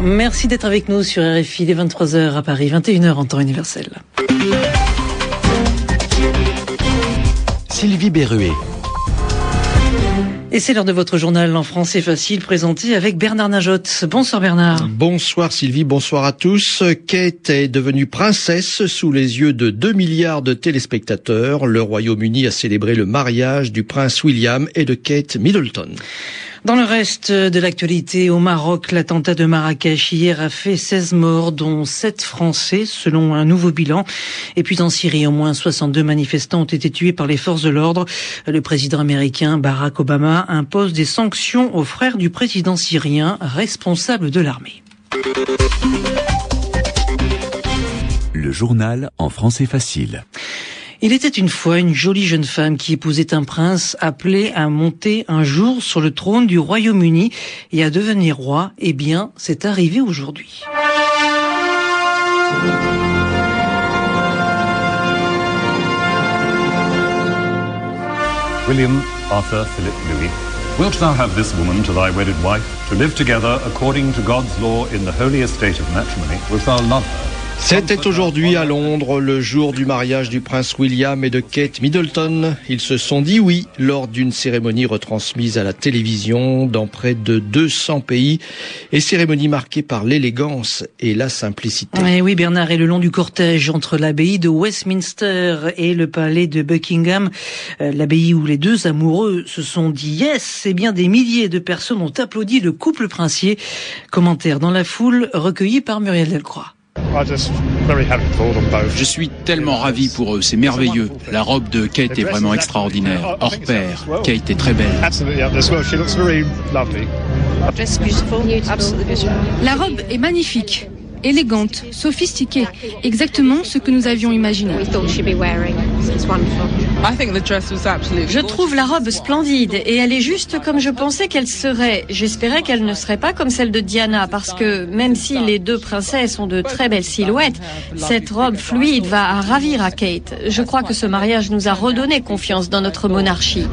Merci d'être avec nous sur RFI, les 23h à Paris, 21h en temps universel. Sylvie Berruet. Et c'est l'heure de votre journal en français facile présenté avec Bernard Najotte. Bonsoir Bernard. Bonsoir Sylvie, bonsoir à tous. Kate est devenue princesse sous les yeux de 2 milliards de téléspectateurs. Le Royaume-Uni a célébré le mariage du prince William et de Kate Middleton. Dans le reste de l'actualité, au Maroc, l'attentat de Marrakech hier a fait 16 morts, dont 7 Français, selon un nouveau bilan. Et puis en Syrie, au moins 62 manifestants ont été tués par les forces de l'ordre. Le président américain Barack Obama impose des sanctions aux frères du président syrien, responsable de l'armée. Le journal en français facile. Il était une fois une jolie jeune femme qui épousait un prince appelé à monter un jour sur le trône du Royaume-Uni et à devenir roi. Eh bien, c'est arrivé aujourd'hui. William Arthur Philip Louis, wilt thou have this woman to thy wedded wife, to live together according to God's law in the holy estate of matrimony? Wilt thou love her? C'était aujourd'hui à Londres le jour du mariage du prince William et de Kate Middleton. Ils se sont dit oui lors d'une cérémonie retransmise à la télévision dans près de 200 pays et cérémonie marquée par l'élégance et la simplicité. Eh oui Bernard, et le long du cortège entre l'abbaye de Westminster et le palais de Buckingham, euh, l'abbaye où les deux amoureux se sont dit yes, eh bien des milliers de personnes ont applaudi le couple princier. Commentaire dans la foule recueilli par Muriel Delcroix. Je suis tellement ravi pour eux, c'est merveilleux. La robe de Kate est vraiment extraordinaire, hors pair. Kate est très belle. La robe est magnifique, élégante, sophistiquée, exactement ce que nous avions imaginé. Je trouve la robe splendide et elle est juste comme je pensais qu'elle serait. J'espérais qu'elle ne serait pas comme celle de Diana parce que même si les deux princesses ont de très belles silhouettes, cette robe fluide va ravir à Kate. Je crois que ce mariage nous a redonné confiance dans notre monarchie.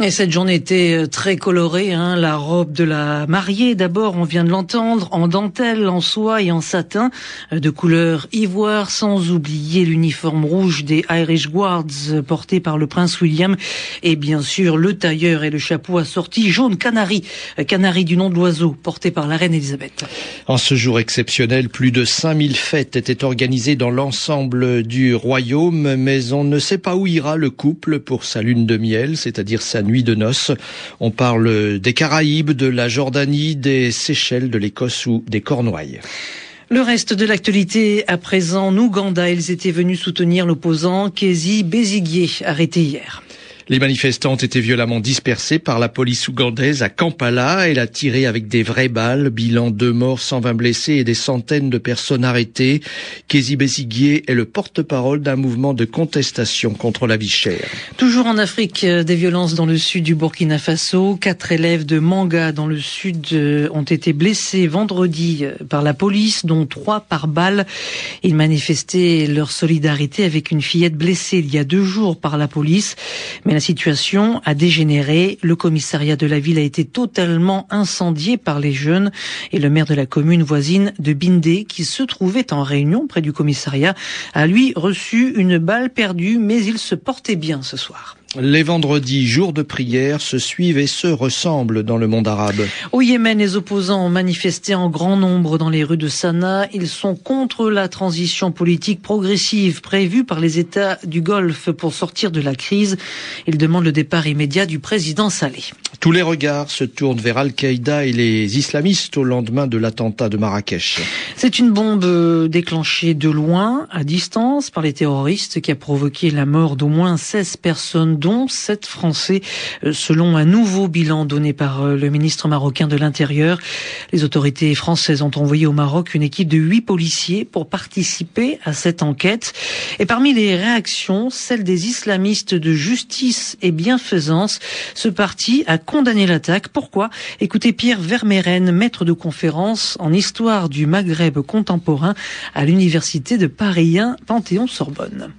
Et cette journée était euh, très colorée. Hein. La robe de la mariée, d'abord, on vient de l'entendre, en dentelle, en soie et en satin, euh, de couleur ivoire, sans oublier l'uniforme rouge des Irish Guards euh, porté par le prince William. Et bien sûr, le tailleur et le chapeau assorti jaune canari, canari du nom de l'oiseau, porté par la reine Elisabeth. En ce jour exceptionnel, plus de 5000 fêtes étaient organisées dans l'ensemble du royaume, mais on ne sait pas où ira le couple pour sa lune de miel, c'est-à-dire sa nuit de noces. On parle des Caraïbes, de la Jordanie, des Seychelles, de l'Écosse ou des Cornouailles. Le reste de l'actualité à présent, en Ouganda, ils étaient venus soutenir l'opposant Kezi Besigye, arrêté hier. Les manifestants ont été violemment dispersés par la police ougandaise à Kampala. Elle a tiré avec des vraies balles. Bilan deux morts, 120 blessés et des centaines de personnes arrêtées. Kezi Besigye est le porte-parole d'un mouvement de contestation contre la vie chère. Toujours en Afrique, euh, des violences dans le sud du Burkina Faso. Quatre élèves de Manga dans le sud euh, ont été blessés vendredi euh, par la police, dont trois par balle. Ils manifestaient leur solidarité avec une fillette blessée il y a deux jours par la police. La situation a dégénéré. Le commissariat de la ville a été totalement incendié par les jeunes et le maire de la commune voisine de Bindé, qui se trouvait en réunion près du commissariat, a lui reçu une balle perdue, mais il se portait bien ce soir. Les vendredis, jours de prière, se suivent et se ressemblent dans le monde arabe. Au Yémen, les opposants ont manifesté en grand nombre dans les rues de Sanaa. Ils sont contre la transition politique progressive prévue par les États du Golfe pour sortir de la crise. Ils demandent le départ immédiat du président Saleh. Tous les regards se tournent vers Al-Qaïda et les islamistes au lendemain de l'attentat de Marrakech. C'est une bombe déclenchée de loin, à distance, par les terroristes qui a provoqué la mort d'au moins 16 personnes dont sept Français, euh, selon un nouveau bilan donné par euh, le ministre marocain de l'Intérieur. Les autorités françaises ont envoyé au Maroc une équipe de huit policiers pour participer à cette enquête. Et parmi les réactions, celle des islamistes de justice et bienfaisance, ce parti a condamné l'attaque. Pourquoi? Écoutez Pierre Vermeeren, maître de conférence en histoire du Maghreb contemporain à l'université de Paris 1 Panthéon-Sorbonne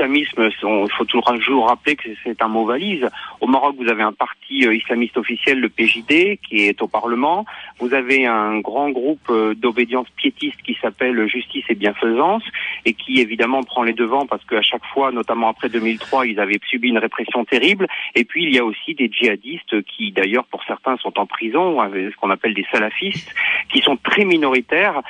l'islamisme, il faut toujours rappeler que c'est un mot valise. Au Maroc, vous avez un parti euh, islamiste officiel, le PJD, qui est au Parlement. Vous avez un grand groupe euh, d'obédience piétiste qui s'appelle Justice et Bienfaisance et qui évidemment prend les devants parce qu'à chaque fois, notamment après 2003, ils avaient subi une répression terrible. Et puis il y a aussi des djihadistes qui, d'ailleurs, pour certains, sont en prison, ce qu'on appelle des salafistes, qui sont très minoritaires.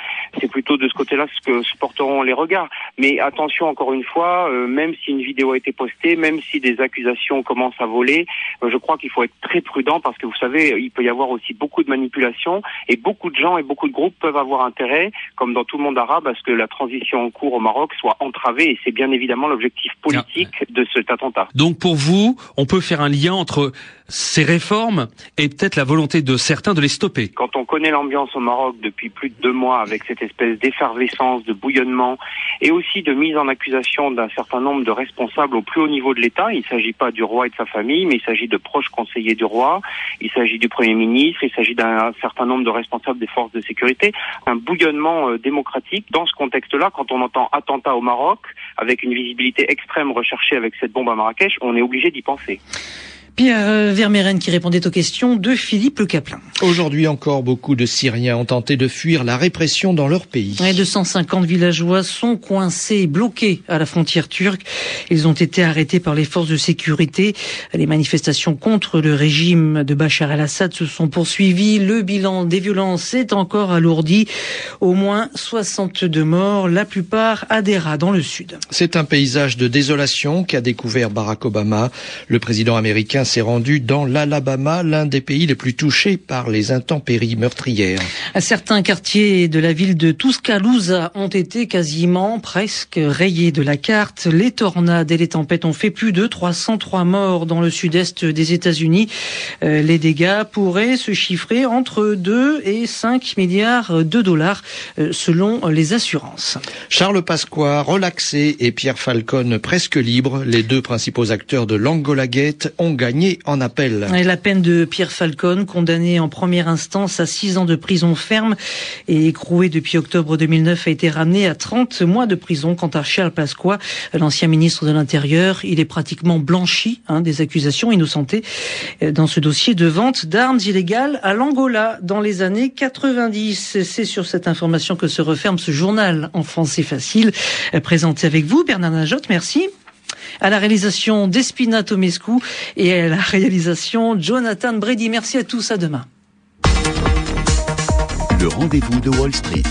C'est plutôt de ce côté-là ce que supporteront les regards. Mais attention, encore une fois, euh, même si une vidéo a été postée, même si des accusations commencent à voler, euh, je crois qu'il faut être très prudent parce que vous savez, il peut y avoir aussi beaucoup de manipulations et beaucoup de gens et beaucoup de groupes peuvent avoir intérêt, comme dans tout le monde arabe, à ce que la transition en cours au Maroc soit entravée et c'est bien évidemment l'objectif politique de cet attentat. Donc pour vous, on peut faire un lien entre ces réformes et peut-être la volonté de certains de les stopper. Quand on connaît l'ambiance au Maroc depuis plus de deux mois avec cette espèce d'effervescence, de bouillonnement et aussi de mise en accusation d'un certain nombre de responsables au plus haut niveau de l'État, il ne s'agit pas du roi et de sa famille, mais il s'agit de proches conseillers du roi, il s'agit du Premier ministre, il s'agit d'un certain nombre de responsables des forces de sécurité, un bouillonnement euh, démocratique. Dans ce contexte-là, quand on entend attentat au Maroc, avec une visibilité extrême recherchée avec cette bombe à Marrakech, on est obligé d'y penser. Pierre euh, Vermeeren qui répondait aux questions de Philippe Le Caplin. Aujourd'hui encore, beaucoup de Syriens ont tenté de fuir la répression dans leur pays. Ouais, 250 villageois sont coincés, bloqués à la frontière turque. Ils ont été arrêtés par les forces de sécurité. Les manifestations contre le régime de Bachar el-Assad se sont poursuivies. Le bilan des violences est encore alourdi. Au moins 62 morts, la plupart à Dera dans le sud. C'est un paysage de désolation qu'a découvert Barack Obama. Le président américain s'est rendu dans l'Alabama, l'un des pays les plus touchés par les intempéries meurtrières. Certains quartiers de la ville de Tuscaloosa ont été quasiment presque rayés de la carte. Les tornades et les tempêtes ont fait plus de 303 morts dans le sud-est des États-Unis. Euh, les dégâts pourraient se chiffrer entre 2 et 5 milliards de dollars euh, selon les assurances. Charles Pasqua, relaxé, et Pierre Falcone, presque libre, les deux principaux acteurs de l'Angola Gate, ont gagné la peine de Pierre Falcone, condamné en première instance à six ans de prison ferme et écroué depuis octobre 2009, a été ramené à 30 mois de prison. Quant à Charles Pasqua, l'ancien ministre de l'Intérieur, il est pratiquement blanchi hein, des accusations innocentées euh, dans ce dossier de vente d'armes illégales à l'Angola dans les années 90. C'est sur cette information que se referme ce journal en français facile euh, présenté avec vous, Bernard Najotte. Merci à la réalisation d'Espina Tomescu et à la réalisation Jonathan Brady. Merci à tous, à demain. Le rendez-vous de Wall Street.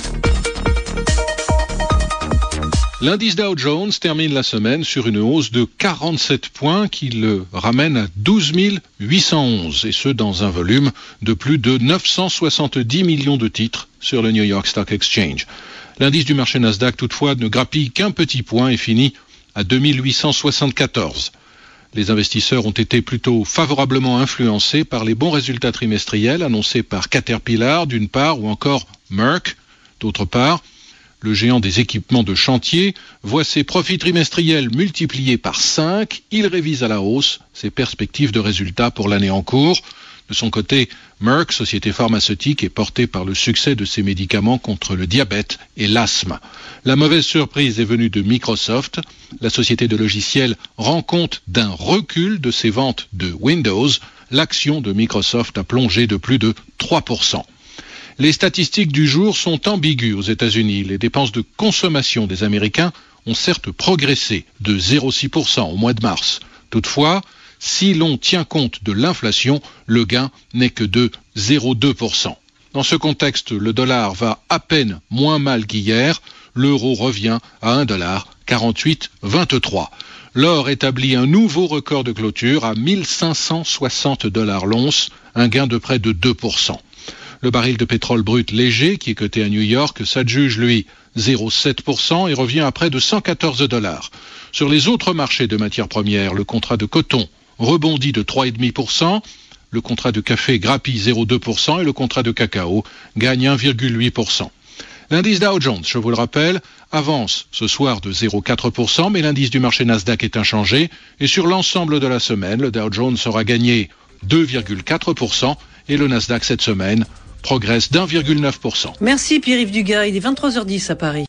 L'indice Dow Jones termine la semaine sur une hausse de 47 points qui le ramène à 12 811 et ce dans un volume de plus de 970 millions de titres sur le New York Stock Exchange. L'indice du marché Nasdaq toutefois ne grappille qu'un petit point et finit à 2874. Les investisseurs ont été plutôt favorablement influencés par les bons résultats trimestriels annoncés par Caterpillar d'une part ou encore Merck d'autre part. Le géant des équipements de chantier voit ses profits trimestriels multipliés par 5. Il révise à la hausse ses perspectives de résultats pour l'année en cours. De son côté, Merck, société pharmaceutique, est portée par le succès de ses médicaments contre le diabète et l'asthme. La mauvaise surprise est venue de Microsoft. La société de logiciels rend compte d'un recul de ses ventes de Windows. L'action de Microsoft a plongé de plus de 3%. Les statistiques du jour sont ambiguës aux États-Unis. Les dépenses de consommation des Américains ont certes progressé de 0,6% au mois de mars. Toutefois, si l'on tient compte de l'inflation, le gain n'est que de 0,2%. Dans ce contexte, le dollar va à peine moins mal qu'hier. L'euro revient à 1,4823. L'or établit un nouveau record de clôture à 1560 dollars l'once, un gain de près de 2%. Le baril de pétrole brut léger, qui est coté à New York, s'adjuge, lui, 0,7% et revient à près de 114 dollars. Sur les autres marchés de matières premières, le contrat de coton rebondit de 3,5%, le contrat de café grappille 0,2% et le contrat de cacao gagne 1,8%. L'indice Dow Jones, je vous le rappelle, avance ce soir de 0,4%, mais l'indice du marché Nasdaq est inchangé et sur l'ensemble de la semaine, le Dow Jones aura gagné 2,4% et le Nasdaq cette semaine progresse d'1,9%. Merci Pierre-Yves Dugas, il est 23h10 à Paris.